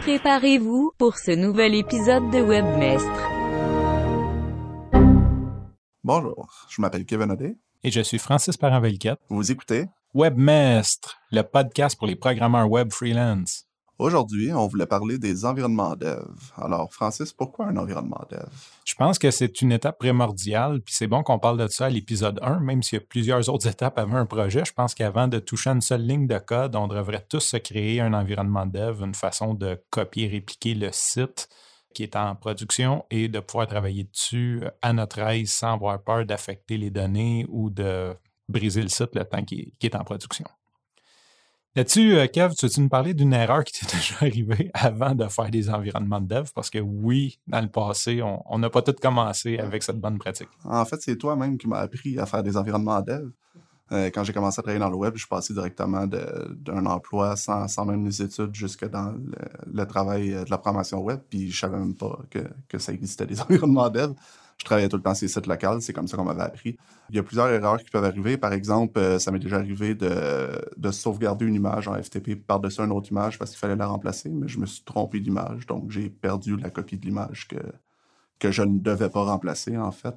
Préparez-vous pour ce nouvel épisode de Webmestre. Bonjour, je m'appelle Kevin Odé. Et je suis Francis Parent-Velquette. Vous écoutez Webmestre, le podcast pour les programmeurs web freelance. Aujourd'hui, on voulait parler des environnements dev. Alors, Francis, pourquoi un environnement dev? Je pense que c'est une étape primordiale, puis c'est bon qu'on parle de ça à l'épisode 1, même s'il y a plusieurs autres étapes avant un projet. Je pense qu'avant de toucher une seule ligne de code, on devrait tous se créer un environnement dev, une façon de copier, répliquer le site qui est en production et de pouvoir travailler dessus à notre aise sans avoir peur d'affecter les données ou de briser le site le temps qui est en production. Là-dessus, euh, Kev, tu veux-tu nous parler d'une erreur qui t'est déjà arrivée avant de faire des environnements de dev? Parce que oui, dans le passé, on n'a pas tout commencé avec cette bonne pratique. En fait, c'est toi-même qui m'as appris à faire des environnements dev. Euh, quand j'ai commencé à travailler dans le web, je suis passé directement d'un emploi sans, même les études jusque dans le, travail euh, de la programmation web, puis je savais même pas que, ça existait des environnements dev je travaillais tout le temps sur les sites locaux, c'est comme ça qu'on m'avait appris. Il y a plusieurs erreurs qui peuvent arriver. Par exemple, euh, ça m'est déjà arrivé de, sauvegarder une image en FTP par-dessus une autre image parce qu'il fallait la remplacer, mais je me suis trompé d'image, donc j'ai perdu la copie de l'image que, que je ne devais pas remplacer, en fait.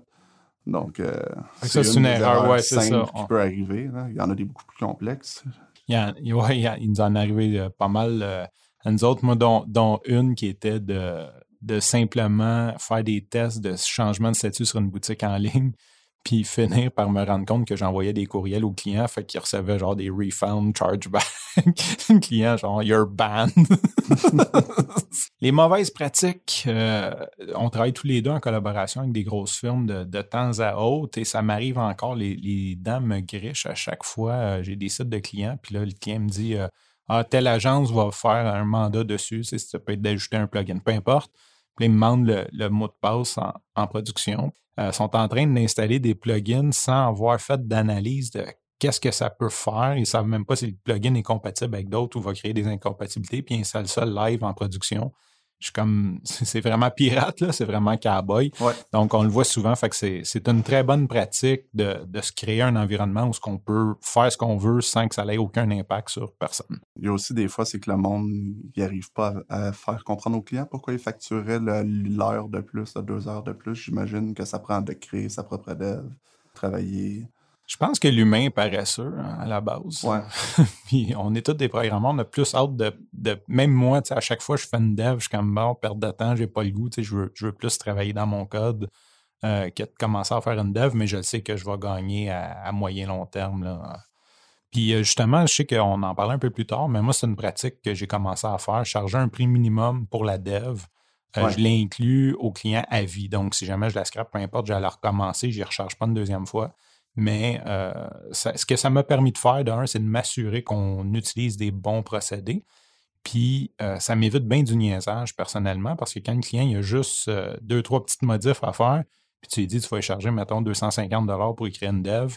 Donc, euh, c'est une, erreur, ouais, c'est ça. qui peut arriver. Il y en a des beaucoup plus complexes. Il, y il, nous en est arrivé euh, pas mal à nous autres, moi, dont une qui était de de simplement faire des tests de changement de statut sur une boutique en ligne, puis finir par me rendre compte que j'envoyais des courriels aux clients, fait qu'ils recevaient genre des refunds, chargeback, client genre you're banned. les mauvaises pratiques, euh, on travaille tous les deux en collaboration avec des grosses firmes de, temps à autre et ça m'arrive encore, les, les dents me grichent à chaque fois. Euh, j'ai des sites de clients, puis là, le client me dit euh, Ah, telle agence va faire un mandat dessus, ça peut être d'ajouter un plugin, peu importe. Puis ils me demandent le, mot de passe en, production. Euh, sont en train d'installer des plugins sans avoir fait d'analyse de qu'est-ce que ça peut faire. Ils ne savent même pas si le plugin est compatible avec d'autres ou va créer des incompatibilités, puis ils installent ça live en production je suis comme, c'est vraiment pirate, là, c'est vraiment cowboy. Donc, on le voit souvent, fait que c'est une très bonne pratique de, se créer un environnement où on peut faire ce qu'on veut sans que ça ait aucun impact sur personne. Il y a aussi des fois, c'est que le monde n'y arrive pas à, faire comprendre aux clients pourquoi ils facturaient l'heure de plus, deux heures de plus. J'imagine que ça prend de créer sa propre dev, travailler. Je pense que l'humain est paresseux hein, à la base. Ouais. Puis on est tous des programmeurs, on a plus hâte de, de même moi, à chaque fois que je fais une dev, je suis comme bon, perte de temps, j'ai pas le goût, je veux, je veux plus travailler dans mon code euh, que de commencer à faire une dev, mais je sais que je vais gagner à, moyen long terme. Là. Puis euh, justement, je sais qu'on en parlait un peu plus tard, mais moi, c'est une pratique que j'ai commencé à faire, charger un prix minimum pour la dev. Euh, je l'inclus au client à vie. Donc, si jamais je la scrape, peu importe, je vais la recommencer, je ne recharge pas une deuxième fois. Mais euh, ce que ça m'a permis de faire, d'un, c'est de m'assurer qu'on utilise des bons procédés. Puis euh, ça m'évite bien du niaisage personnellement parce que quand le client il a juste euh, deux, trois petites modifs à faire, puis tu lui dis tu vas charger, mettons, 250 pour écrire une dev.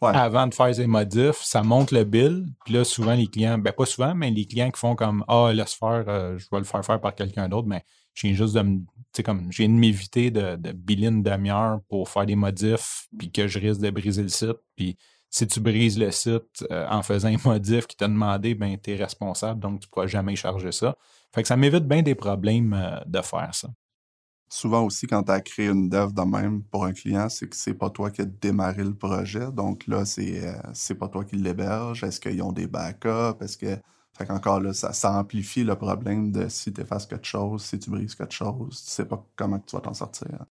Avant de faire ces modifs, ça monte le bill. Puis là, souvent, les clients, ben pas souvent, mais les clients qui font comme Ah, laisse faire, je vais le faire faire par quelqu'un d'autre, mais j'ai juste de me comme j'ai de m'éviter de, de biller une demi-heure pour faire des modifs puis que je risque de briser le site. Puis si tu brises le site euh, en faisant un modif qui t'a demandé, ben tu es responsable, donc tu ne pourras jamais charger ça. Fait que ça m'évite bien des problèmes euh, de faire ça. Souvent aussi, quand tu as créé une dev de même pour un client, c'est que c'est pas toi qui as démarré le projet. Donc là, c'est euh, c'est pas toi qui l'héberge. Est-ce qu'ils ont des backups? Est-ce que fait qu'encore là, ça, amplifie le problème de si tu effaces quelque chose, si tu brises quelque chose, tu sais pas comment tu vas t'en sortir.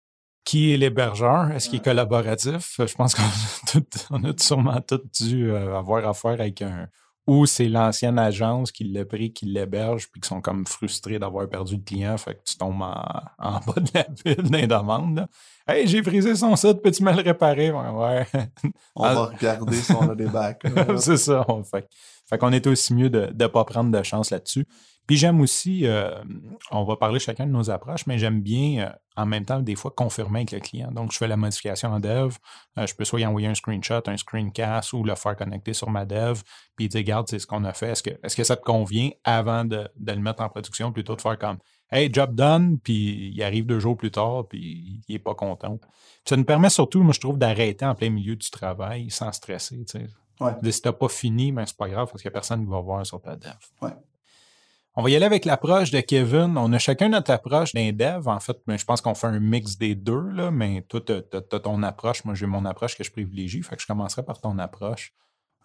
Qui est l'hébergeur? Est-ce qu'il est collaboratif? Je pense qu'on a, sûrement tous dû euh, avoir affaire avec un. Ou c'est l'ancienne agence qui l'a pris, qui l'héberge, puis qui sont comme frustrés d'avoir perdu le client, fait que tu tombes en, bas de la pile des demandes. Hey, j'ai brisé son site, peux-tu me le réparer? Ouais. On va regarder si on a des backups. c'est ça, on fait. Fait qu'on est aussi mieux de ne pas prendre de chance là-dessus. Puis j'aime aussi, euh, on va parler chacun de nos approches, mais j'aime bien euh, en même temps des fois confirmer avec le client. Donc je fais la modification en dev, euh, je peux soit y envoyer un screenshot, un screencast ou le faire connecter sur ma dev, puis dire regarde, c'est ce qu'on a fait, est-ce que, est que ça te convient avant de, le mettre en production plutôt de faire comme Hey, job done, puis il arrive deux jours plus tard, puis il n'est pas content. ça nous permet surtout, moi je trouve, d'arrêter en plein milieu du travail sans stresser. Tu sais. Ouais. Si t'as pas fini, mais ben, c'est pas grave parce qu'il n'y a personne qui va voir sur ta dev. Ouais. On va y aller avec l'approche de Kevin. On a chacun notre approche d'un dev. En fait, mais je pense qu'on fait un mix des deux, mais toi, tu as, ton approche. Moi, j'ai mon approche que je privilégie. Fait que je commencerai par ton approche.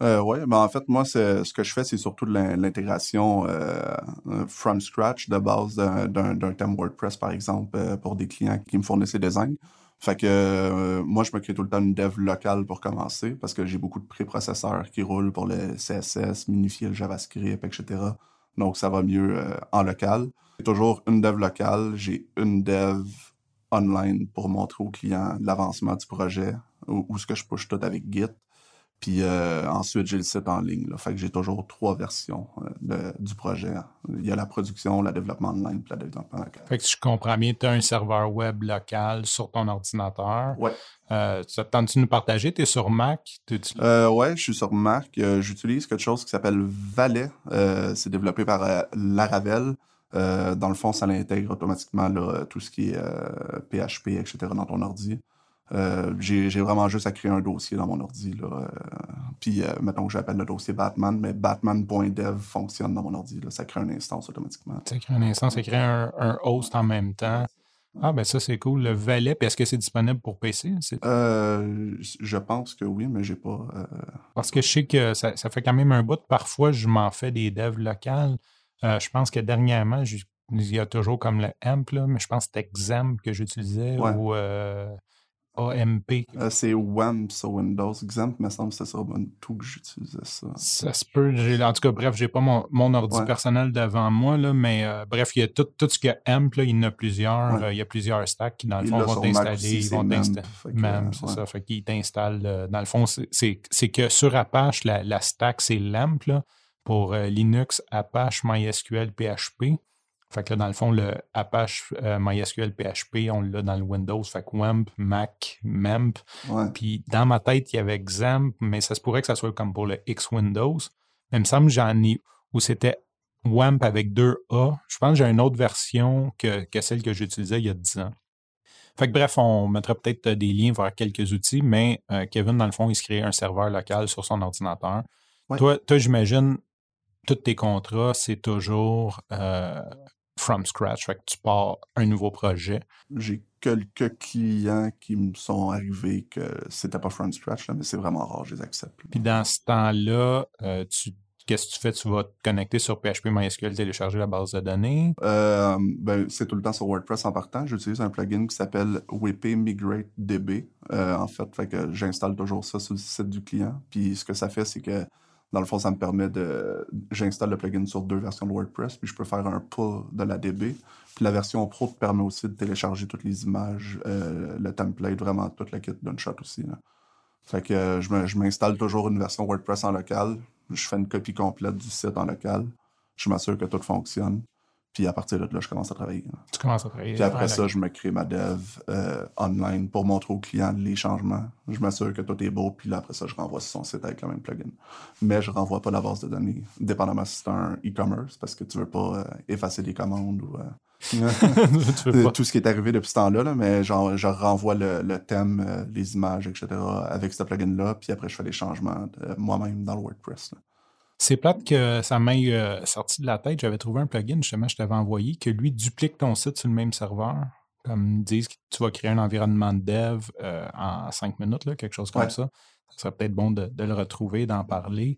Euh, oui, ben en fait, moi, ce que je fais, c'est surtout l'intégration euh, from scratch de base d'un thème WordPress, par exemple, euh, pour des clients qui me fournissent les designs. Fait que euh, moi, je me crée tout le temps une dev locale pour commencer parce que j'ai beaucoup de préprocesseurs qui roulent pour le CSS, minifier le JavaScript, etc. Donc, ça va mieux en local. J'ai toujours une dev locale, j'ai une dev online pour montrer aux clients l'avancement du projet ou, ce que je push tout avec Git. Puis euh, ensuite, j'ai le site en ligne. Là. Fait que j'ai toujours trois versions euh, du projet. Il y a la production, le développement online, puis le développement local. Fait que si je comprends bien, tu as un serveur web local sur ton ordinateur. Ouais. Euh, tu nous partager? Tu es sur Mac? Euh, ouais, je suis sur Mac. Euh, j'utilise quelque chose qui s'appelle Valet. c'est développé par Laravel. dans le fond, ça l'intègre automatiquement là, tout ce qui est PHP, etc. dans ton ordi. Euh, j'ai vraiment juste à créer un dossier dans mon ordi. Là, euh, puis, euh, mettons que j'appelle le dossier Batman, mais batman.dev fonctionne dans mon ordi. Là, ça crée une instance automatiquement. Ça crée une instance, ça crée un, host en même temps. Ah, ben ça, c'est cool. Le valet, est-ce que c'est disponible pour PC? je pense que oui, mais j'ai pas. Parce que je sais que ça, fait quand même un bout. Parfois, je m'en fais des devs locales. je pense que dernièrement, il y a toujours comme le AMP, mais je pense que c'était XAMPP que j'utilisais ou AMP. Euh, c'est WAMP sur Windows. Exemple, il me semble que c'est sur tout que j'utilisais ça. Ça se peut. En tout cas, bref, j'ai pas mon, mon ordi personnel devant moi, là, mais euh, bref, il y a tout, tout ce que AMP, là, il y en a plusieurs. Euh, il y a plusieurs stacks qui, dans le fond, vont t'installer. Ils vont t'installer. C'est ça. Fait qu'ils t'installent. dans le fond, c'est que sur Apache, la, la stack, c'est LAMP, là, pour Linux, Apache, MySQL, PHP. Fait que là, dans le fond, le Apache euh, MySQL PHP, on l'a dans le Windows. Fait que WAMP, Mac, MEMP. Puis dans ma tête, il y avait XAMPP, mais ça se pourrait que ça soit comme pour le X Windows. Mais il me semble que j'en ai où c'était WAMP avec deux A. Je pense que j'ai une autre version que, celle que j'utilisais il y a 10 ans. Fait que bref, on mettra peut-être des liens vers quelques outils, mais euh, Kevin, dans le fond, il se crée un serveur local sur son ordinateur. Toi, toi j'imagine, tous tes contrats, c'est toujours euh, from scratch. Fait que tu pars un nouveau projet. J'ai quelques clients qui me sont arrivés que c'était pas from scratch, mais c'est vraiment rare, je les accepte. Puis dans ce temps-là, euh, qu'est-ce que tu fais? Tu vas te connecter sur PHP MySQL, télécharger la base de données? Euh, ben, c'est tout le temps sur WordPress en partant. J'utilise un plugin qui s'appelle WP Migrate DB. Euh, en fait, fait que j'installe toujours ça sur le site du client. Puis ce que ça fait, c'est que dans le fond, ça me permet de. J'installe le plugin sur deux versions de WordPress, puis je peux faire un pull de la DB. Puis la version Pro te permet aussi de télécharger toutes les images, euh, le template, vraiment toute la kit d'un shot aussi. Fait que euh, je m'installe toujours une version WordPress en local. Je fais une copie complète du site en local. Je m'assure que tout fonctionne. Puis à partir de là, je commence à travailler. Tu commences à travailler. Puis après ça, je me crée ma dev euh, online pour montrer aux clients les changements. Je m'assure que tout est beau, puis là, après ça, je renvoie sur son site avec le même plugin. Mais je renvoie pas la base de données, dépendamment si c'est un e-commerce, parce que tu veux pas euh, effacer des commandes ou euh, tout ce qui est arrivé depuis ce temps-là. Là, mais genre, je renvoie le, thème, les images, etc. avec ce plugin-là, puis après, je fais les changements moi-même dans le WordPress. C'est plate que ça m'ait euh, sorti de la tête. J'avais trouvé un plugin, justement, je t'avais envoyé, que lui duplique ton site sur le même serveur. Comme ils disent que tu vas créer un environnement de dev euh, en cinq minutes, là, quelque chose comme ça. Ça serait peut-être bon de, le retrouver, d'en parler.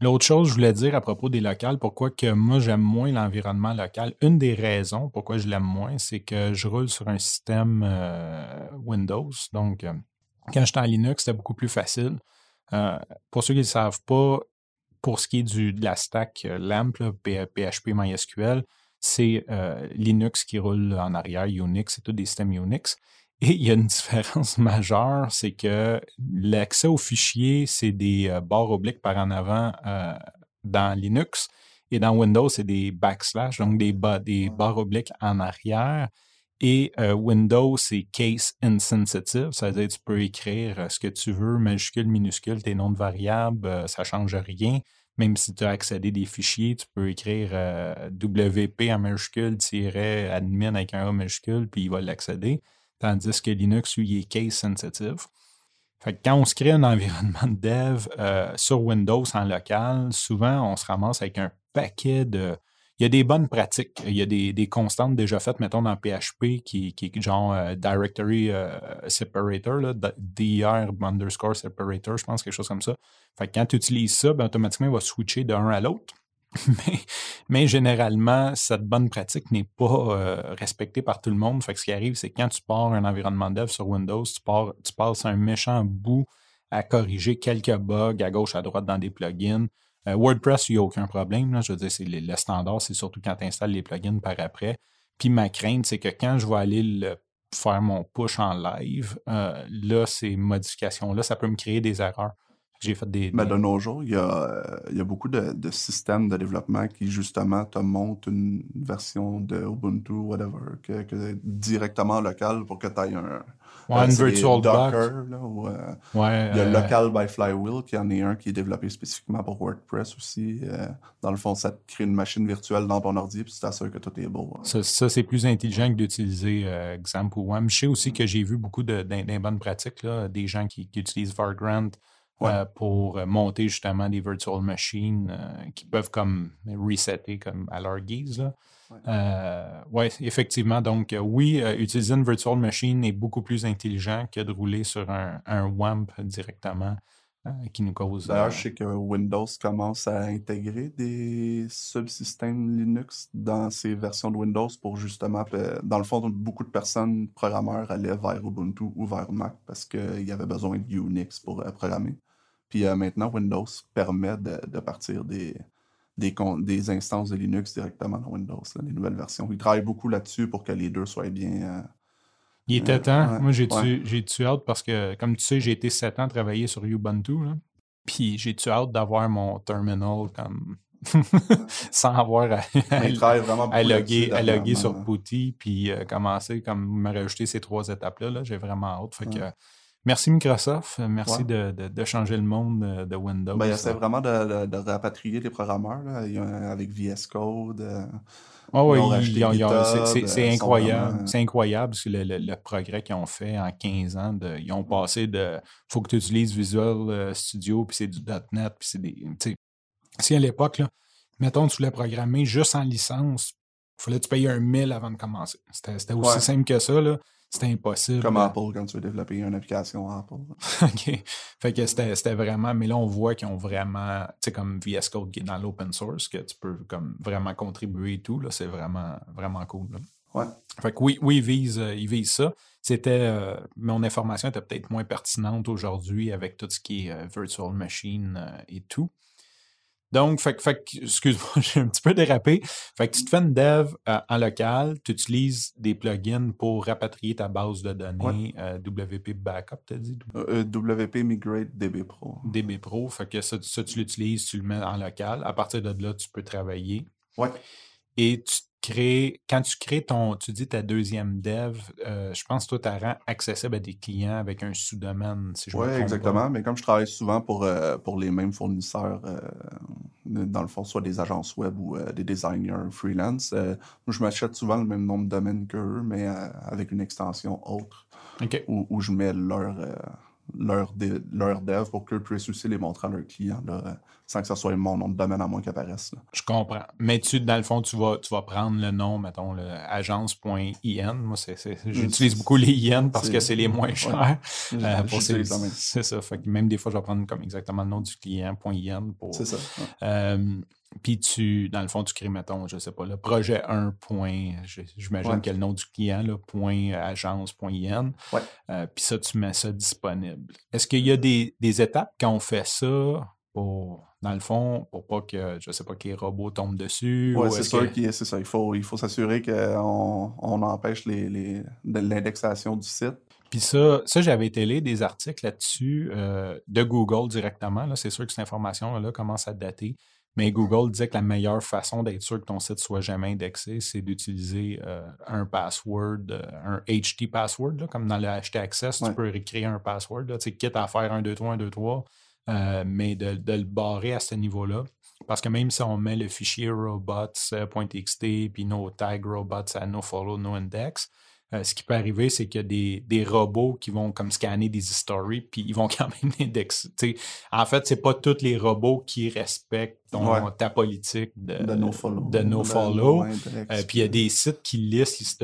L'autre chose, je voulais dire à propos des locales, pourquoi que moi j'aime moins l'environnement local. Une des raisons pourquoi je l'aime moins, c'est que je roule sur un système euh, Windows. Donc, quand j'étais en Linux, c'était beaucoup plus facile. pour ceux qui ne le savent pas, pour ce qui est du, de la stack euh, LAMP, PHP MySQL, c'est euh, Linux qui roule en arrière, Unix, c'est tout des systèmes Unix. Et il y a une différence majeure, c'est que l'accès aux fichiers, c'est des euh, barres obliques par en avant dans Linux. Et dans Windows, c'est des backslash, donc des, des barres obliques en arrière. Et Windows, c'est case insensitive, c'est-à-dire tu peux écrire ce que tu veux, majuscule, minuscule, tes noms de variables, ça ne change rien. Même si tu as accédé des fichiers, tu peux écrire WP en majuscule, admin avec un A majuscule, puis il va l'accéder. Tandis que Linux, lui, il est case sensitive. Fait que quand on se crée un environnement de dev sur Windows en local, souvent on se ramasse avec un paquet de il y a des bonnes pratiques. Il y a des, constantes déjà faites, mettons, dans PHP, qui, est genre euh, Directory euh, Separator, là, DIR underscore separator, je pense, quelque chose comme ça. Fait que quand tu utilises ça, ben, automatiquement, il va switcher d'un à l'autre. mais, généralement, cette bonne pratique n'est pas euh, respectée par tout le monde. Fait que ce qui arrive, c'est quand tu pars un environnement dev sur Windows, tu, pars, tu passes un méchant bout à corriger quelques bugs à gauche, à droite dans des plugins. Euh, WordPress, il n'y a aucun problème. Je veux dire, c'est le, standard, c'est surtout quand tu installes les plugins par après. Puis ma crainte, c'est que quand je vais aller faire mon push en live, euh, là, ces modifications-là, ça peut me créer des erreurs. J'ai fait des. Mais de nos jours, il y a, il y a beaucoup de, de, systèmes de développement qui, justement, te montrent une version de Ubuntu, whatever, que, que directement local pour que tu ailles un. Ouais, une virtual Docker, là, euh, ouais, il y a euh, Local by Flywheel, qui en est un qui est développé spécifiquement pour WordPress aussi. Euh, dans le fond, ça te crée une machine virtuelle dans ton ordi, puis tu t'assures que tout est beau. hein. Ça, ça, c'est plus intelligent que d'utiliser Xampp ou WAM. Je sais aussi que j'ai vu beaucoup de, bonnes pratiques, là, des gens qui, qui utilisent Vagrant Ouais. euh, pour monter justement des virtual machines euh, qui peuvent comme resetter comme à leur guise. Là. Ouais. Euh, ouais, effectivement. Donc, euh, oui, euh, utiliser une virtual machine est beaucoup plus intelligent que de rouler sur un, un WAMP directement euh, qui nous cause. D'ailleurs, je sais que Windows commence à intégrer des subsystèmes Linux dans ses versions de Windows pour justement, dans le fond, beaucoup de personnes programmeurs allaient vers Ubuntu ou vers Mac parce qu'il y avait besoin de Unix pour programmer. Puis maintenant, Windows permet de, de partir des, des, instances de Linux directement dans Windows, là, les nouvelles versions. Ils travaillent beaucoup là-dessus pour que les deux soient bien. euh, Il était Euh, temps. ouais, Moi, j'ai ouais. tu hâte parce que, comme tu sais, j'ai été sept ans travailler sur Ubuntu. Là. Puis j'ai tu hâte d'avoir mon terminal comme sans avoir à, à- loguer, là-dessus à loguer sur. Putty, puis euh, commencer comme me rajouter ces trois étapes-là. Là. J'ai vraiment hâte. Fait que, Ouais. Merci Microsoft. Euh, Merci Ouais. de, de- de changer le monde euh, de Windows. Ben, il essaie vraiment de, rapatrier les programmeurs là. Il y a- avec VS Code. euh, Ah ont- c'est- c'est- c'est euh, incroyable. vraiment- C'est incroyable le, le- le progrès qu'ils ont fait en 15 ans. de- ils ont passé de faut que tu utilises Visual euh, Studio, puis c'est du .NET, puis c'est des. tu sais, Si à l'époque, mettons, tu voulais programmer juste en licence, il fallait que tu payes un 1000 avant de commencer. C'était c'était aussi Ouais. simple que ça. là. C'était impossible. Comme Apple quand tu veux développer une application Apple. OK. Fait que c'était vraiment, mais là, on voit qu'ils ont vraiment, tu sais, comme VS Code qui est dans l'open source, que tu peux comme vraiment contribuer et tout, c'est vraiment, vraiment cool. là. Ouais. Fait que oui, oui, ils visent, euh, ça. C'était, euh, mon information était peut-être moins pertinente aujourd'hui avec tout ce qui est euh, virtual machine et tout. Donc, fait, fait excuse-moi, j'ai un petit peu dérapé. Fait que tu te fais une dev euh, en local, tu utilises des plugins pour rapatrier ta base de données euh, WP Backup, t'as dit? Euh, WP Migrate DB Pro. DB Pro, fait que ça, ça, tu l'utilises, tu le mets en local. À partir de là, tu peux travailler. Ouais. Et tu crées, quand tu crées ton, tu dis ta deuxième dev, euh, je pense que toi, tu rends accessible à des clients avec un sous-domaine, si je Oui, pas. exactement. Mais comme je travaille souvent pour, euh, pour les mêmes fournisseurs, euh, dans le fond, soit des agences web ou des designers freelance, moi, je m'achète souvent le même nombre de domaines qu'eux, mais avec une extension autre où, où je mets leur, leur, dev pour qu'eux puissent aussi les montrer à leurs clients, là, sans que ce soit mon nom de domaine à moins qu'il apparaisse. là. Je comprends. Mais tu, dans le fond, tu vas, tu vas prendre le nom, mettons, agence.in. Moi, c'est- j'utilise beaucoup les IN parce que c'est- les moins ouais. chers. Euh, pour ces- c'est ça. Fait que même des fois, je vais prendre comme exactement le nom du client, .in pour. C'est ça. ouais. Euh, puis tu, dans le fond, tu crées, mettons, je sais pas, le projet 1. point, je- J'imagine Ouais. a le nom du client, là, point agence, point IN. Ouais. Euh, puis ça, tu mets ça disponible. Est-ce qu'il y a des, des étapes quand on fait ça pour, dans le fond, pour pas que, je sais pas, que les robots tombent dessus? Ouais, ou c'est sûr que- qu'il c'est ça. Il faut, il faut s'assurer qu'on on empêche les, les, de l'indexation du site. Puis ça, ça j'avais été lire des articles là-dessus euh, de Google directement. Là, c'est sûr que cette information-là commence à dater. Mais Google disait que la meilleure façon d'être sûr que ton site soit jamais indexé, c'est d'utiliser euh, un password, euh, un HT password, là, comme dans le HT Access, Ouais. tu peux récréer un password. Là, tu sais, quitte à faire un 2, 3, un 2, 3, euh, mais de, de le barrer à ce niveau-là. Parce que même si on met le fichier robots.txt puis nos tags robots à no follow, no index, euh, ce qui peut arriver, c'est qu'il y a des, des, robots qui vont comme scanner des history, puis ils vont quand même indexer. en fait, c'est pas tous les robots qui respectent ta politique de, de no-follow. De no follow. Euh, puis il y a des sites qui listent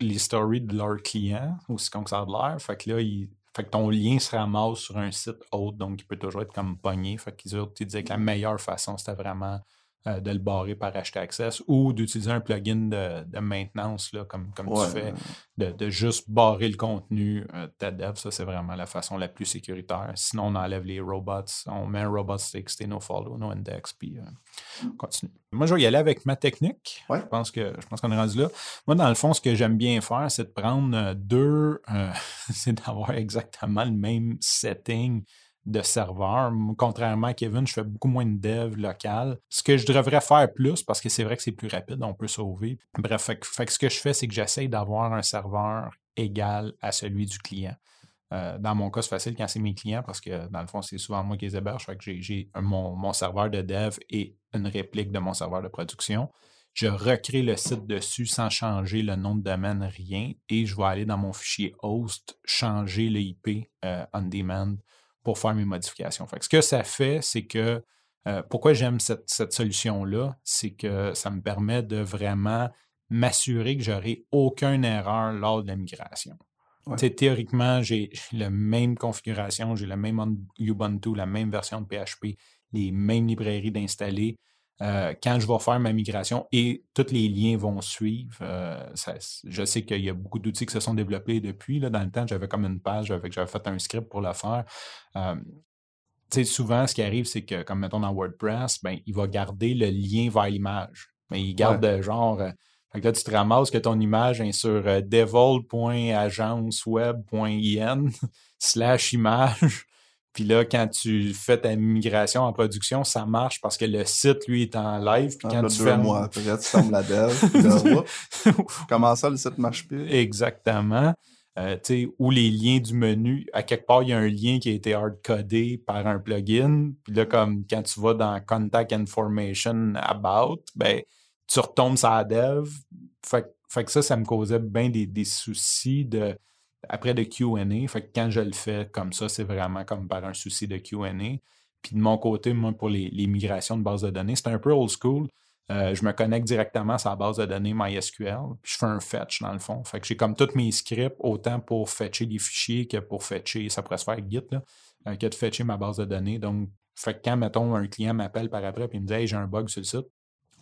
l'history de leurs clients, aussi comme ça a l'air. Fait que là, ils, fait que ton lien se ramasse sur un site autre, donc il peut toujours être comme pogné. Fait qu'ils disaient que la meilleure façon, c'était vraiment euh, de le barrer par HT Access ou d'utiliser un plugin de, maintenance, là, comme, comme tu fais, de, juste barrer le contenu euh, de ta dev. Ça, c'est vraiment la façon la plus sécuritaire. Sinon, on enlève les robots, on met un robot TXT, no follow, no index, puis euh, on continue. Moi, je vais y aller avec ma technique. Je pense que je pense qu'on est rendu là. Moi, dans le fond, ce que j'aime bien faire, c'est de prendre deux, c'est d'avoir exactement le même setting de serveur. Contrairement à Kevin, je fais beaucoup moins de dev local. Ce que je devrais faire plus, parce que c'est vrai que c'est plus rapide, on peut sauver. Bref, fait, ce que je fais, c'est que j'essaye d'avoir un serveur égal à celui du client. Euh, dans mon cas, c'est facile quand c'est mes clients parce que dans le fond, c'est souvent moi qui les héberge. Fait que j'ai mon, mon, serveur de dev et une réplique de mon serveur de production. Je recrée le site dessus sans changer le nom de domaine, rien. Et je vais aller dans mon fichier host, changer le IP euh, on demand pour faire mes modifications. Fait ce que ça fait, c'est que euh, pourquoi j'aime cette, solution-là, c'est que ça me permet de vraiment m'assurer que j'aurai aucune erreur lors de la migration. Théoriquement, j'ai la même configuration, j'ai la même Ubuntu, la même version de PHP, les mêmes librairies d'installer. Euh, quand je vais faire ma migration et tous les liens vont suivre. Euh, je sais qu'il y a beaucoup d'outils qui se sont développés depuis. Là, dans le temps, j'avais comme une page, j'avais fait un script pour le faire. Euh, souvent, ce qui arrive, c'est que, comme mettons dans WordPress, ben, il va garder le lien vers l'image. Mais il garde genre. fait que là, tu te ramasses que ton image est sur devol.agenceweb.in slash image. Puis là, quand tu fais ta migration en production, ça marche parce que le site, lui, est en live. Puis quand tu deux mois après, tu fermes la dev. comment ça, le site marche plus? Exactement. Euh, ou les liens du menu, à quelque part, il y a un lien qui a été hard-codé par un plugin. Puis là, comme quand tu vas dans Contact Information About, ben, tu retombes sur la dev. Fait, que ça, ça me causait bien des, des soucis de après de QA. Fait que quand je le fais comme ça, c'est vraiment comme par un souci de QA. Puis de mon côté, moi, pour les, migrations de base de données, c'est un peu old school. Euh, je me connecte directement sur la base de données MySQL, puis je fais un fetch dans le fond. Fait que j'ai comme tous mes scripts, autant pour fetcher des fichiers que pour fetcher, ça pourrait se faire avec Git, là, euh, que de fetcher ma base de données. Donc, fait que quand, mettons, un client m'appelle par après et me dit Hey, j'ai un bug sur le site,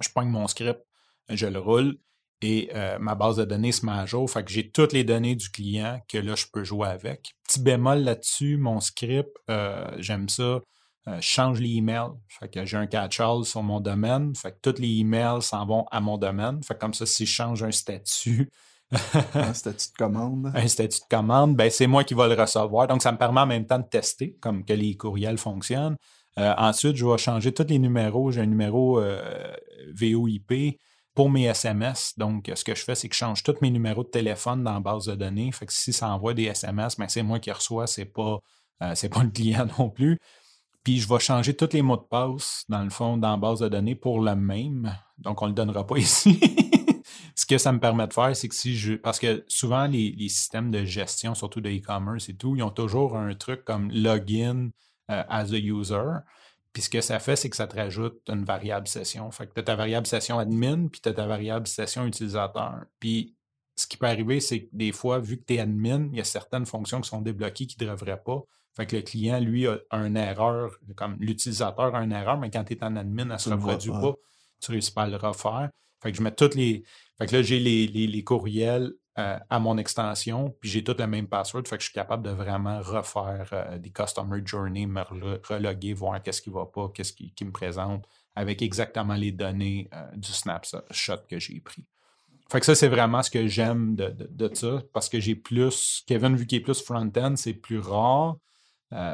je pogne mon script, je le roule, et euh, ma base de données se met à jour. Fait que j'ai toutes les données du client que là, je peux jouer avec. Petit bémol là-dessus, mon script, euh, j'aime ça. Euh, je change les emails. Fait que j'ai un catch-all sur mon domaine. Fait que tous les emails s'en vont à mon domaine. Fait que comme ça, si je change un statut, un statut de commande. Un statut de commande, ben c'est moi qui vais le recevoir. Donc, ça me permet en même temps de tester comme que les courriels fonctionnent. ensuite, je vais changer tous les numéros. J'ai un numéro VOIP pour mes SMS. Donc, ce que je fais, c'est que je change tous mes numéros de téléphone dans la base de données. Fait que si ça envoie des SMS, ben, c'est moi qui reçois, c'est pas, euh, pas le client non plus. Puis je vais changer tous les mots de passe, dans le fond, dans la base de données pour le même. Donc, on ne le donnera pas ici. ce que ça me permet de faire, c'est que si je. Parce que souvent, les, systèmes de gestion, surtout de e-commerce et tout, ils ont toujours un truc comme login euh, as a user. Puis ce que ça fait, c'est que ça te rajoute une variable session. Fait que tu as ta variable session admin, puis tu as ta variable session utilisateur. Puis ce qui peut arriver, c'est que des fois, vu que tu es admin, il y a certaines fonctions qui sont débloquées qui ne devraient pas. Fait que le client, lui, a une erreur, comme l'utilisateur a une erreur, mais quand tu es en admin, elle ne se reproduit pas. Tu réussis pas à le refaire. Fait que je mets toutes les. Fait que là, j'ai les, les, courriels euh, à mon extension, puis j'ai tout le même password, fait que je suis capable de vraiment refaire euh, des customer journey, me reloguer, voir qu'est-ce qui va pas, qu'est-ce qui, me présente, avec exactement les données euh, du snapshot que j'ai pris. Fait que ça, c'est vraiment ce que j'aime de, de, ça, parce que j'ai plus, Kevin, vu qu'il est plus front-end, c'est plus rare.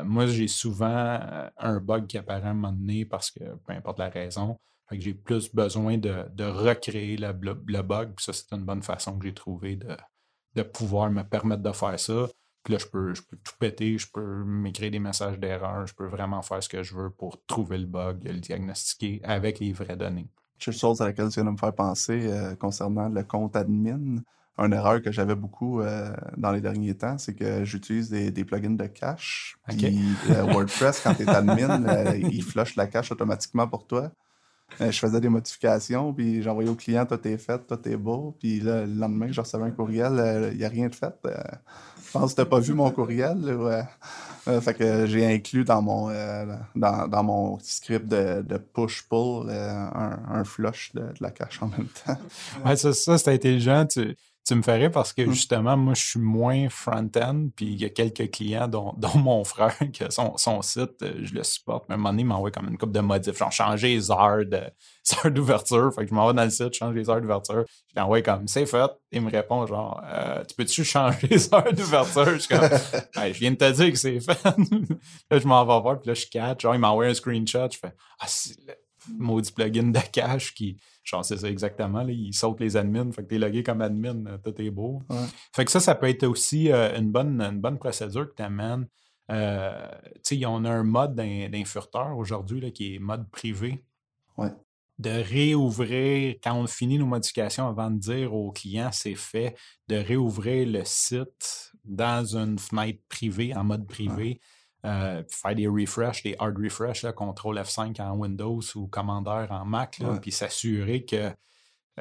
moi, j'ai souvent un bug qui apparaît à un moment donné parce que, peu importe la raison, fait que j'ai plus besoin de, recréer le, le, bug. Puis ça, c'est une bonne façon que j'ai trouvé de, pouvoir me permettre de faire ça. Puis là, je peux, je peux tout péter, je peux m'écrire des messages d'erreur, je peux vraiment faire ce que je veux pour trouver le bug, le diagnostiquer avec les vraies données. Une chose à laquelle tu viens de me faire penser euh, concernant le compte admin. une erreur que j'avais beaucoup euh, dans les derniers temps, c'est que j'utilise des, des plugins de cache. Puis euh, WordPress, quand tu es admin, il flush la cache automatiquement pour toi. Euh, je faisais des modifications, puis j'envoyais au client tout est fait, tout est beau. Puis là, le lendemain je recevais un courriel, euh, il n'y a rien de fait. Euh, je pense que tu pas vu mon courriel. ouais. Fait que j'ai inclus dans mon dans, mon script de, push-pull un, flush de, la cache en même temps. Ouais, ça, ça c'est intelligent. Tu, tu me ferais parce que Mm. justement, moi, je suis moins front-end, puis il y a quelques clients, dont, dont mon frère, que son, son site, euh, je le supporte, mais à un moment donné, il m'envoie comme une coupe de modifs, genre changer les heures de les heures d'ouverture. Fait que je m'en vais dans le site, je change les heures d'ouverture. Je l'envoie comme c'est fait. Il me répond genre euh, Tu peux-tu changer les heures d'ouverture? Je suis comme Hey, je viens de te dire que c'est fait. là, je m'en vais voir, puis là, je catch. Genre, il m'envoie un screenshot. Je fais Ah, c'est le maudit plugin de cache qui. Genre, c'est ça exactement. Là, il saute les admins. Fait que t'es logué comme admin, euh, tout est beau. Ouais. Fait que ça, ça peut être aussi euh, une, bonne, une bonne procédure que tu amènes. Euh, tu sais, on a un mode d'in- d'infurteur aujourd'hui là, qui est mode privé. Ouais. De réouvrir, quand on finit nos modifications avant de dire au client c'est fait, de réouvrir le site dans une fenêtre privée, en mode privé, euh, faire des refresh, des hard refresh, là, contrôle F5 en Windows ou commandeur en Mac, là, Ouais. puis s'assurer que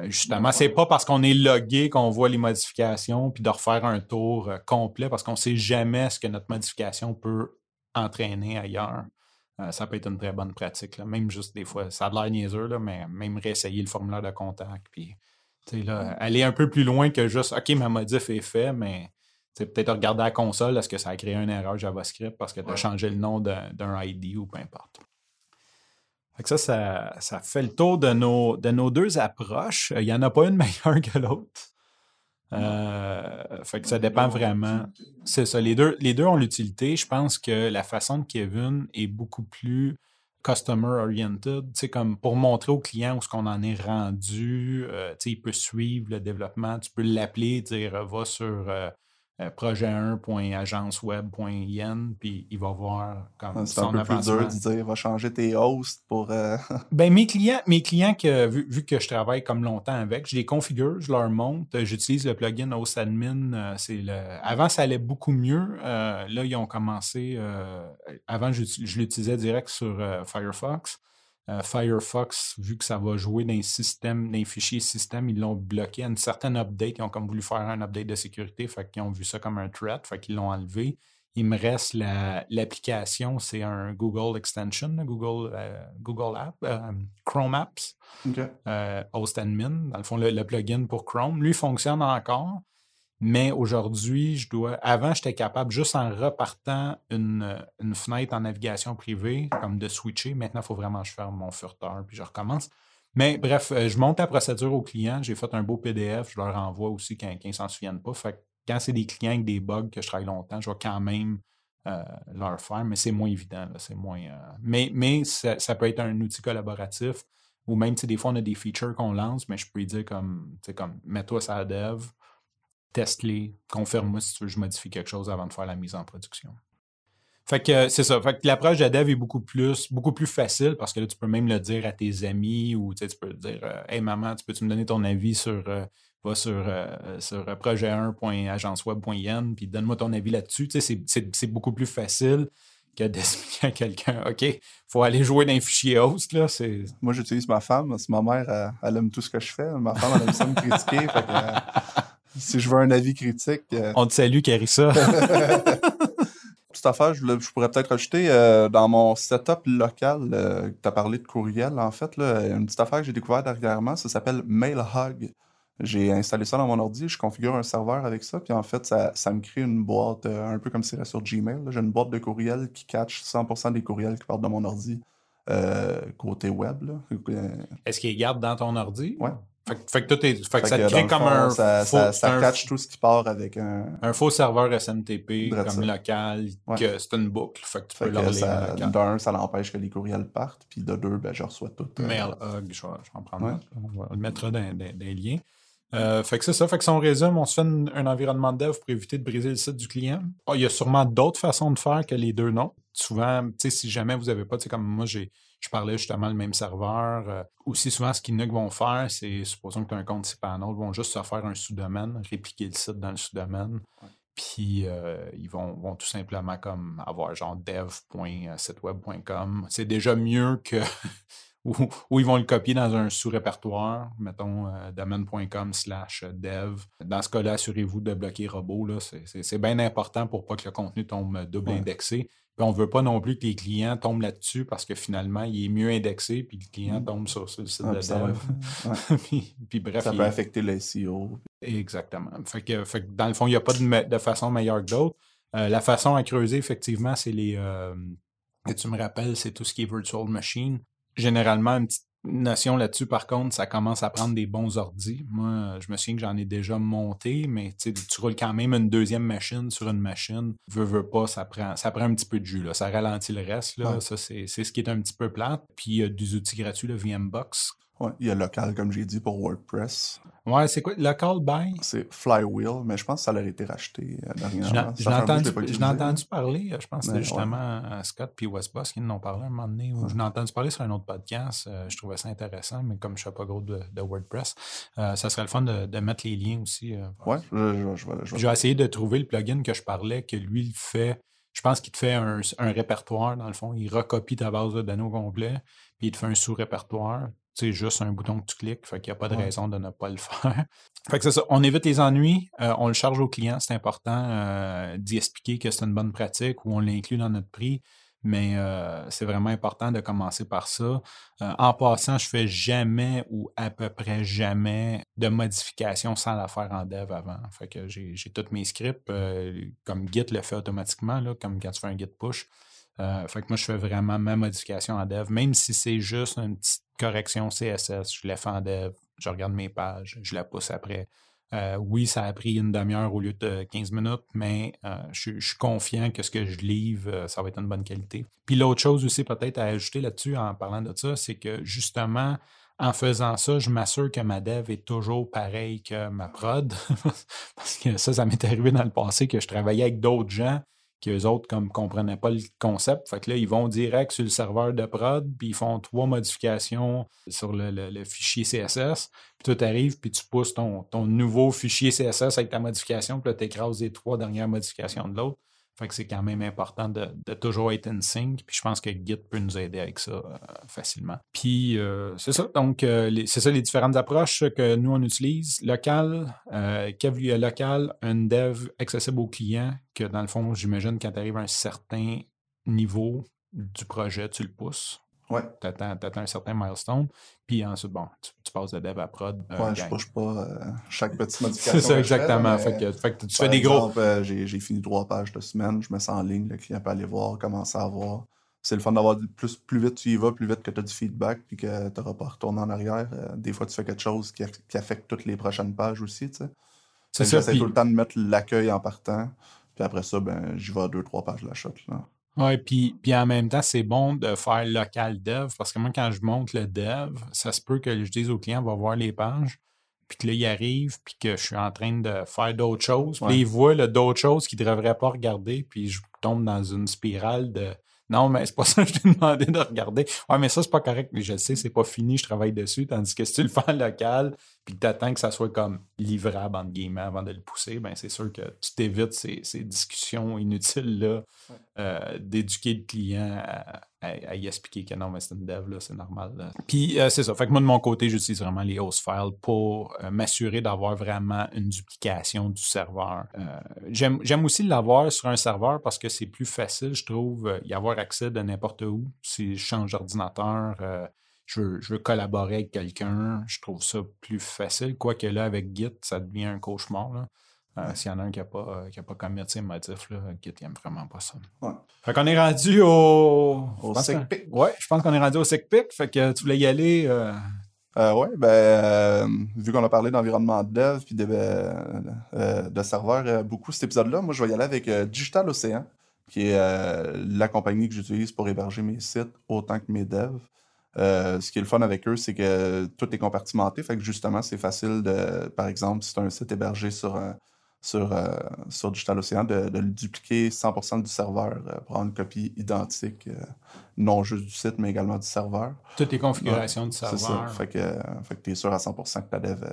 euh, Justement, c'est pas parce qu'on est logué qu'on voit les modifications puis de refaire un tour euh, complet parce qu'on sait jamais ce que notre modification peut entraîner ailleurs. Euh, ça peut être une très bonne pratique. là. Même juste des fois, ça a de l'air niaiseux, là, mais même réessayer le formulaire de contact. Puis, là, aller un peu plus loin que juste OK, ma modif est fait, mais peut-être regarder la console, est-ce que ça a créé une erreur JavaScript parce que tu as Ouais. changé le nom d'un ID ou peu importe. Fait que ça, ça, ça fait le tour de nos, de nos deux approches. Il n'y en a pas une meilleure que l'autre. Euh, fait que ça dépend vraiment. C'est ça. Les deux, les deux ont l'utilité. Je pense que la façon de Kevin est beaucoup plus customer oriented. Tu sais, comme pour montrer au client où ce qu'on en est rendu. euh, il peut suivre le développement. Tu peux l'appeler, dire va sur euh, projet1.agenceweb.in, puis il va voir comme C'est un peu plus avancement. dur de dire va changer tes hosts pour. euh, Ben, mes clients, mes clients que, vu, vu que je travaille comme longtemps avec, je les configure, je leur monte, euh, j'utilise le plugin HostAdmin. euh, c'est le... Avant, ça allait beaucoup mieux. Euh, là, ils ont commencé. euh, avant, j'uti- je l'utilisais direct sur euh, Firefox. Euh, Firefox, vu que ça va jouer dans les systèmes, dans les fichiers système, ils l'ont bloqué à une certaine update. Ils ont comme voulu faire un update de sécurité, fait qu'ils ont vu ça comme un threat, fait qu'ils l'ont enlevé. Il me reste la- l'application, c'est un Google Extension, Google, euh, Google App, euh, Chrome Apps, OK. euh, HostAdmin, dans le fond, le, le plugin pour Chrome. Lui fonctionne encore, mais aujourd'hui, je dois. Avant, j'étais capable, juste en repartant une, une fenêtre en navigation privée, comme de switcher. Maintenant, il faut vraiment que je ferme mon furteur, puis je recommence. Mais bref, euh, je monte la procédure au client. J'ai fait un beau PDF. Je leur envoie aussi quand, quand ils s'en souviennent pas. Fait que quand c'est des clients avec des bugs que je travaille longtemps, je vais quand même euh, leur faire, mais c'est moins évident. C'est moins. euh, Mais, mais ça, peut être un outil collaboratif. Ou même, des fois, on a des features qu'on lance, mais je peux dire comme, comme, mets-toi ça dev, teste-les, confirme-moi si tu veux que je modifie quelque chose avant de faire la mise en production. Fait que euh, c'est ça. Fait que l'approche de dev est beaucoup plus, beaucoup plus facile parce que là, tu peux même le dire à tes amis ou tu peux dire euh, Hey maman, tu peux-tu me donner ton avis sur euh, va sur, sur euh, projet1.agenceweb.in puis donne-moi ton avis là-dessus. C'est- beaucoup plus facile que d'expliquer à quelqu'un OK, faut aller jouer dans un fichier host. Là. Moi, j'utilise ma femme. ma mère, elle, aime tout ce que je fais. Ma femme, elle aime ça me critiquer. Si je veux un avis critique. euh, On te salue, Carissa. Petite affaire, je, pourrais peut-être rajouter euh, dans mon setup local, euh, tu as parlé de courriel, en fait, là, une petite affaire que j'ai découvert dernièrement, ça s'appelle MailHug. J'ai installé ça dans mon ordi, je configure un serveur avec ça, puis en fait, ça, ça me crée une boîte, euh, un peu comme si c'était sur Gmail. J'ai une boîte de courriel qui catch 100% des courriels qui partent de mon ordi euh, côté web. Euh, Est-ce qu'il garde dans ton ordi? Ouais. Fait, que- fait que tout est. Fait que ça que te crée comme fond, un, Ça, faux, ça, c'est ça un, catch tout ce qui part avec un. un faux serveur SMTP comme ça. local, Ouais. que c'est une boucle. Fait que tu Fait peux que le relire ça, local. d'un, ça l'empêche que les courriels partent, puis de deux, ben, je reçois tout. euh, Mailhug, je vais, je vais en prendre Ouais. On va le mettre dans, les liens. Euh, fait que c'est ça. Fait que si on résume, on se fait un environnement de dev pour éviter de briser le site du client. Ah, il y a sûrement d'autres façons de faire que les deux non. Souvent, tu sais, si jamais vous n'avez pas, tu sais, comme moi, j'ai je parlais justement le même serveur. Euh, aussi souvent, ce qu'Inuk vont faire, c'est, supposons que tu as un compte cPanel, ils vont juste se faire un sous-domaine, répliquer le site dans le sous-domaine. Puis euh, ils vont, vont, tout simplement comme avoir genre dev.siteweb.com. C'est déjà mieux que ou, ils vont le copier dans un sous-répertoire, mettons euh, domaine.com slash dev. Dans ce cas-là, assurez-vous de bloquer robot. C'est bien important pour pas que le contenu tombe double indexé. Puis on ne veut pas non plus que les clients tombent là-dessus parce que finalement, il est mieux indexé, puis le client mmh. tombe sur, le site de dev. puis, bref. Ça peut affecter le SEO. Exactement. Fait que, fait dans le fond, il n'y a pas de, de, façon meilleure que d'autres. Euh, la façon à creuser, effectivement, c'est les. Euh, tu me rappelles, c'est tout ce qui est virtual machine généralement, une petite notion là-dessus, par contre, ça commence à prendre des bons ordis. Moi, je me souviens que j'en ai déjà monté, mais tu roules quand même une deuxième machine sur une machine. Veux, veux pas, ça prend, ça prend un petit peu de jus. Là. Ça ralentit le reste. Là. Ça, c'est ce qui est un petit peu plate. Puis il y a des outils gratuits, le VMBox, il y a local, comme j'ai dit, pour WordPress. Ouais, c'est quoi? Local by? C'est Flywheel, mais je pense que ça a été racheté euh, dernièrement. Je l'ai entendu, parler, euh, je pense que c'était justement euh, Scott puis Westboss qui en ont parlé un moment donné. Je l'ai entendu parler sur un autre podcast. je trouvais ça intéressant, mais comme je ne sais pas gros de, WordPress, ça serait le fun de, mettre les liens aussi. ouais, je, je, je, vais essayer de trouver le plugin que je parlais, que lui, il fait. Je pense qu'il te fait un, un, répertoire, dans le fond. Il recopie ta base de données au complet, puis il te fait un sous-répertoire c'est juste un bouton que tu cliques, fait qu'il n'y a pas de raison de ne pas le faire. fait que c'est ça, on évite les ennuis, euh, on le charge au client, c'est important euh, d'y expliquer que c'est une bonne pratique ou on l'inclut dans notre prix, mais euh, c'est vraiment important de commencer par ça. en passant, je fais jamais ou à peu près jamais de modifications sans la faire en dev avant. Fait que j'ai tous mes scripts, comme Git le fait automatiquement, là, comme quand tu fais un Git push. Fait que moi, je fais vraiment ma modification en dev, même si c'est juste une petite correction CSS, je la fais en dev, je regarde mes pages, je la pousse après. Euh, oui, ça a pris une demi-heure au lieu de 15 minutes, mais euh, je, suis confiant que ce que je livre, ça va être une bonne qualité. Puis l'autre chose aussi peut-être à ajouter là-dessus en parlant de ça, c'est que justement, en faisant ça, je m'assure que ma dev est toujours pareille que ma prod. Parce que ça, ça m'est arrivé dans le passé que je travaillais avec d'autres gens qu'eux autres comme comprenaient pas le concept. Fait que là, ils vont direct sur le serveur de prod, puis ils font trois modifications sur le, fichier CSS. Puis tout arrive, puis tu pousses ton, nouveau fichier CSS avec ta modification, puis tu écrases les trois dernières modifications de l'autre. Fait que c'est quand même important de, toujours être in sync. Puis je pense que Git peut nous aider avec ça euh, facilement. Puis euh, c'est ça. Donc, euh, c'est ça les différentes approches que nous, on utilise. Local, euh, local, un dev accessible au client, que dans le fond, j'imagine, quand tu arrives à un certain niveau du projet, tu le pousses. Ouais. Tu attends, un certain milestone. Puis ensuite, bon, tu, passes de dev à prod. Euh, ouais, je push pas euh, chaque petite modification. c'est ça, exactement. fait, que, fait que tu fais des gros. Euh, j'ai fini trois pages de semaine, je me sens en ligne, le client peut aller voir, commencer à voir. C'est le fun d'avoir plus, plus vite tu y vas, plus vite que tu as du feedback, puis que tu n'auras pas retourné en arrière. des fois, tu fais quelque chose qui, qui, affecte toutes les prochaines pages aussi. Tu sais. C'est ça. J'essaie tout le temps de mettre l'accueil en partant. Puis après ça, ben, j'y vais à deux, trois pages de la shot. Là. Oui, puis, puis en même temps, c'est bon de faire local dev parce que moi, quand je monte le dev, ça se peut que je dise au client, va voir les pages, puis que là, il arrive, puis que je suis en train de faire d'autres choses. Puis il voit d'autres choses qu'il ne devrait pas regarder, puis je tombe dans une spirale de non, mais c'est pas ça que je t'ai demandé de regarder. Ouais, mais ça, c'est pas correct. Mais je le sais, c'est pas fini, je travaille dessus. Tandis que si tu le fais en local, puis que tu attends que ça soit comme livrable, entre guillemets, avant de le pousser, ben c'est sûr que tu t'évites ces, ces discussions inutiles-là, euh, d'éduquer le client à, à, y expliquer que non, mais c'est une dev, là, c'est normal. Puis euh, c'est ça. Fait que moi, de mon côté, j'utilise vraiment les host files pour euh, m'assurer d'avoir vraiment une duplication du serveur. J'aime aussi l'avoir sur un serveur parce que c'est plus facile, je trouve, y avoir accès de n'importe où. Si je change d'ordinateur, je veux, collaborer avec quelqu'un, je trouve ça plus facile. Quoique là, avec Git, ça devient un cauchemar. Euh, s'il y en a un qui n'a pas, qui a pas commis ses motifs, là, Git n'aime vraiment pas ça. Ouais. Fait qu'on est rendu au. Au SecPic. Ouais, je pense qu'on est rendu au SecPic. Fait que tu voulais y aller. Euh... Euh, oui, ben, euh, vu qu'on a parlé d'environnement de dev puis de, euh, de serveurs beaucoup cet épisode-là, moi je vais y aller avec Digital Ocean, qui est la compagnie que j'utilise pour héberger mes sites autant que mes devs. Euh, ce qui est le fun avec eux, c'est que tout est compartimenté. Fait que justement, c'est facile de, par exemple, si tu as un site hébergé sur un, sur, euh, sur DigitalOcean, de, de le dupliquer 100% du serveur euh, pour avoir une copie identique, euh, non juste du site, mais également du serveur. Toutes les configurations du serveur. C'est ça. Fait que, euh, fait que tu es sûr à 100% que ta dev. euh,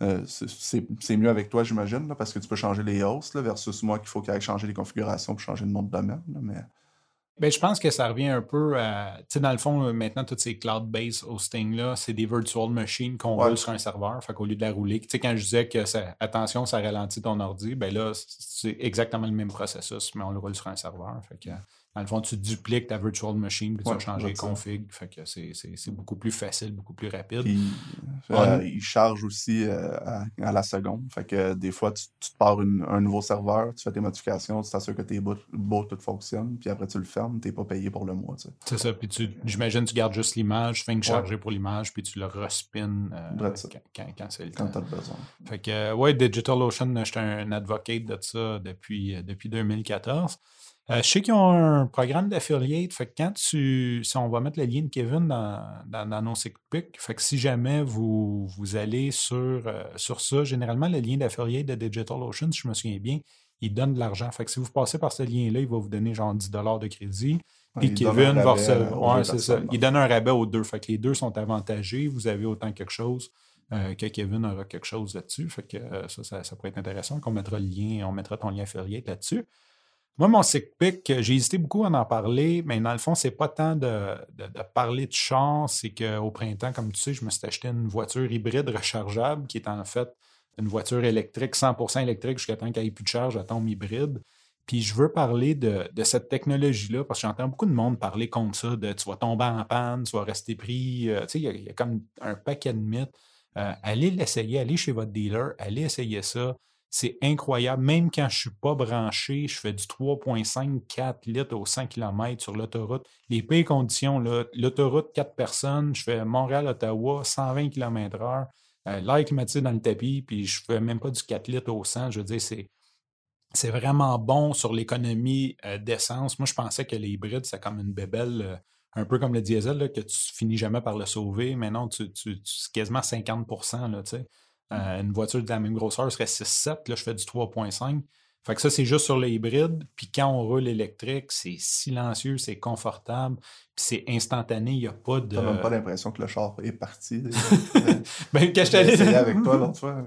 euh, c'est- mieux avec toi, j'imagine, parce que tu peux changer les hosts là, versus moi qu'il faut qu'il aille changer les configurations pour changer le nom de domaine. là, mais Ben, je pense que ça revient un peu à. Tu sais, dans le fond, euh, maintenant, toutes ces cloud-based hosting-là, c'est des virtual machines qu'on Ouais. roule sur un serveur. Fait qu'au lieu de la rouler, tu sais, quand je disais que ça, attention, ça ralentit ton ordi, ben là, c'est exactement le même processus, mais on le roule sur un serveur. Fait que, dans le fond, tu dupliques ta virtual machine, puis tu Ouais, vas changer les configs. Fait que c'est- c'est c'est beaucoup plus facile, beaucoup plus rapide. Puis, euh, il charge aussi euh, à, à la seconde. Fait que des fois, tu, tu te pars une- un nouveau serveur, tu fais tes modifications, tu t'assures que tes bouts, tout fonctionne, puis après tu le fermes, t'es pas payé pour le mois. C'est ça. Puis tu- j'imagine tu gardes juste l'image, tu fais une charger pour l'image, puis tu le respin euh, Drette ça. quand, quand- c'est le Quand temps. t'as besoin. Fait que, euh, ouais, DigitalOcean, euh, j'étais un advocate de ça depuis, euh, depuis 2014. Euh, je sais qu'ils ont un programme d'affiliate. Fait que quand tu. Si on va mettre le lien de Kevin dans, dans, dans nos pics, fait que si jamais vous, vous allez sur, euh, sur ça, généralement, le lien d'affiliate de DigitalOcean, si je me souviens bien, il donne de l'argent. Fait que si vous passez par ce lien-là, il va vous donner genre 10 de crédit. Ouais, Puis Kevin va recevoir. Ouais, c'est ça. Il donne un rabais aux deux. Fait que les deux sont avantagés. Vous avez autant quelque chose euh, que Kevin aura quelque chose là-dessus. Fait que euh, ça, ça, ça pourrait être intéressant. qu'on mettra le lien, on mettra ton lien affiliate là-dessus. Moi, mon sick pick, euh, j'ai hésité beaucoup à en parler, mais dans le fond, c'est pas tant de, de- parler de char, c'est qu'au printemps, comme tu sais, je me suis acheté une voiture hybride rechargeable qui est en fait une voiture électrique, 100% électrique jusqu'à temps qu'elle ait plus de charge, elle tombe hybride. Puis je veux parler de, de cette technologie-là parce que j'entends beaucoup de monde parler contre ça, de tu vas tomber en panne, tu vas rester pris. euh, tu sais, il y a- il y, a comme un paquet de mythes. Euh, allez l'essayer, allez chez votre dealer, allez essayer ça. C'est incroyable. Même quand je ne suis pas branché, je fais du 3,5-4 litres au 100 km sur l'autoroute. Les pires conditions, l'autoroute, 4 personnes, je fais Montréal-Ottawa, 120 km/h, euh, l'air climatisé dans le tapis, puis je fais même pas du 4 litres au 100. Je veux dire, c'est. C'est vraiment bon sur l'économie euh, d'essence. Moi, je pensais que les hybrides, c'est comme une bébelle, euh, un peu comme le diesel, que tu finis jamais par le sauver. Mais non, tu, tu, quasiment 50 là. Euh, une voiture de la même grosseur serait 6,7. Là, je fais du 3,5. Fait que ça, c'est juste sur le hybride. Puis quand on roule électrique, c'est silencieux, c'est confortable, puis c'est instantané. Il n'y a pas de. T'as même pas l'impression que le char est parti. Ben, quand essayé avec toi l'autre fois.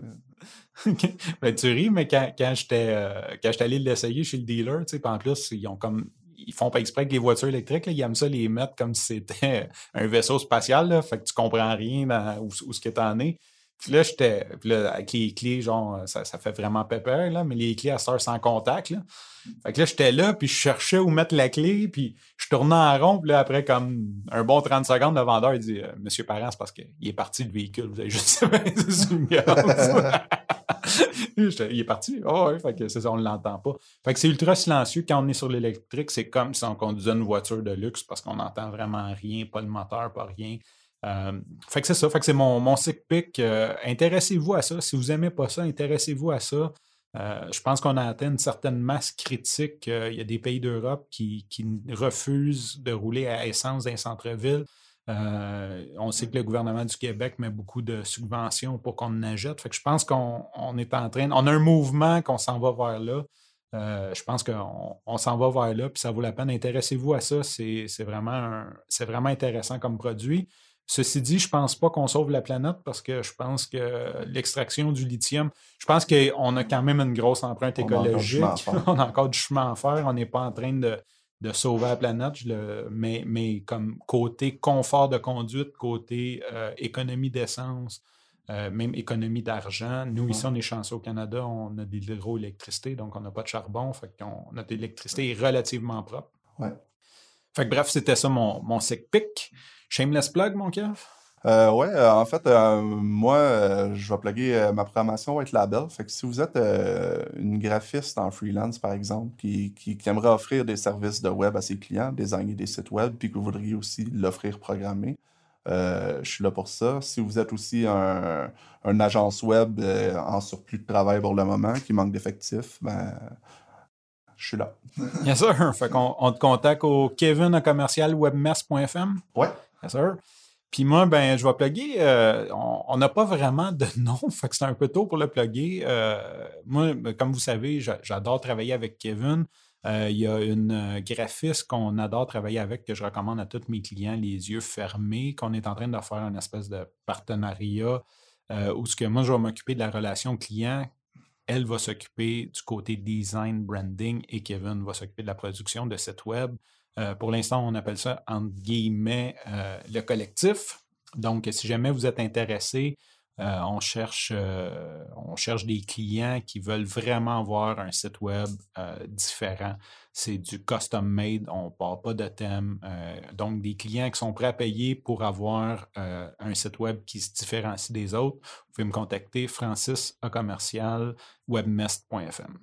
ben, tu ris, mais quand, quand j'étais euh, j'étais allé l'essayer chez le dealer, tu sais, puis en plus, ils ont comme. Ils font pas exprès que les voitures électriques, là, ils aiment ça les mettre comme si c'était un vaisseau spatial, là, fait que tu comprends rien dans, où, où ce que t'en es. Puis là, j'étais. Puis là, avec les clés, genre, ça, ça fait vraiment pépère, là, mais les clés à heure sans contact, là. Fait que là, j'étais là, puis je cherchais où mettre la clé, puis je tournais en rond, puis là, après, comme un bon 30 secondes, le vendeur, dit euh, Monsieur Parent, c'est parce qu'il est parti le véhicule, vous avez juste il est parti. Ouais, fait que c'est ça, on ne l'entend pas. Fait que c'est ultra silencieux. Quand on est sur l'électrique, c'est comme si on conduisait une voiture de luxe parce qu'on n'entend vraiment rien, pas le moteur, pas rien. Euh, fait que c'est ça. Fait que c'est mon, mon sick pick. Euh, intéressez-vous à ça. Si vous n'aimez pas ça, intéressez-vous à ça. Euh, je pense qu'on a atteint une certaine masse critique. Il y a des pays d'Europe qui, qui refusent de rouler à essence centres-villes. Euh, on sait que le gouvernement du Québec met beaucoup de subventions pour qu'on en achète. Fait que je pense qu'on on est en train, on a un mouvement qu'on s'en va vers là. Je pense qu'on on s'en va vers là, puis ça vaut la peine. Intéressez-vous à ça. C'est c'est vraiment, c'est vraiment intéressant comme produit. Ceci dit, je pense pas qu'on sauve la planète parce que je pense que l'extraction du lithium, je pense qu'on a quand même une grosse empreinte On écologique. on a encore du chemin à faire. On n'est pas en train de, de sauver la planète, je le- mais, mais comme côté confort de conduite, côté euh, économie d'essence, euh, même économie d'argent. Nous, ici, on est chanceux au Canada, on a de l'hydroélectricité, donc on n'a pas de charbon, fait qu'on a de l'électricité relativement propre. Ouais. Fait que bref, c'était ça mon, mon sick pick. Shameless plug, mon Kev? Euh, ouais, euh, en fait, euh, moi, euh, je vais plugger ma programmation White Label. Fait que si vous êtes une graphiste en freelance, par exemple, qui, qui, qui aimerait offrir des services de web à ses clients, designer des sites web, puis que vous voudriez aussi l'offrir programmé, je suis là pour ça. Si vous êtes aussi un, un agence web en surplus de travail pour le moment, qui manque d'effectifs, ben, je suis là. Bien sûr. Fait qu'on on te contacte au kevin à commercial webmess.fm. Ouais. Puis moi, ben, je vais plugger. Euh, on n'a pas vraiment de nom, fait que c'est un peu tôt pour le plugger. Euh, moi, ben, comme vous savez, j'adore travailler avec Kevin. Euh, il y a une graphiste qu'on adore travailler avec, que je recommande à tous mes clients, les yeux fermés, qu'on est en train de faire une espèce de partenariat où ce que moi, je vais m'occuper de la relation client. Elle va s'occuper du côté design, branding et Kevin va s'occuper de la production de site web. Euh, pour l'instant, on appelle ça, entre guillemets, euh, le collectif. Donc, si jamais vous êtes intéressé, euh, on, cherche, on cherche des clients qui veulent vraiment avoir un site web différent. C'est du custom made, on ne part pas de thème. donc, des clients qui sont prêts à payer pour avoir un site web qui se différencie des autres. Vous pouvez me contacter francis à commercial webmest.fm.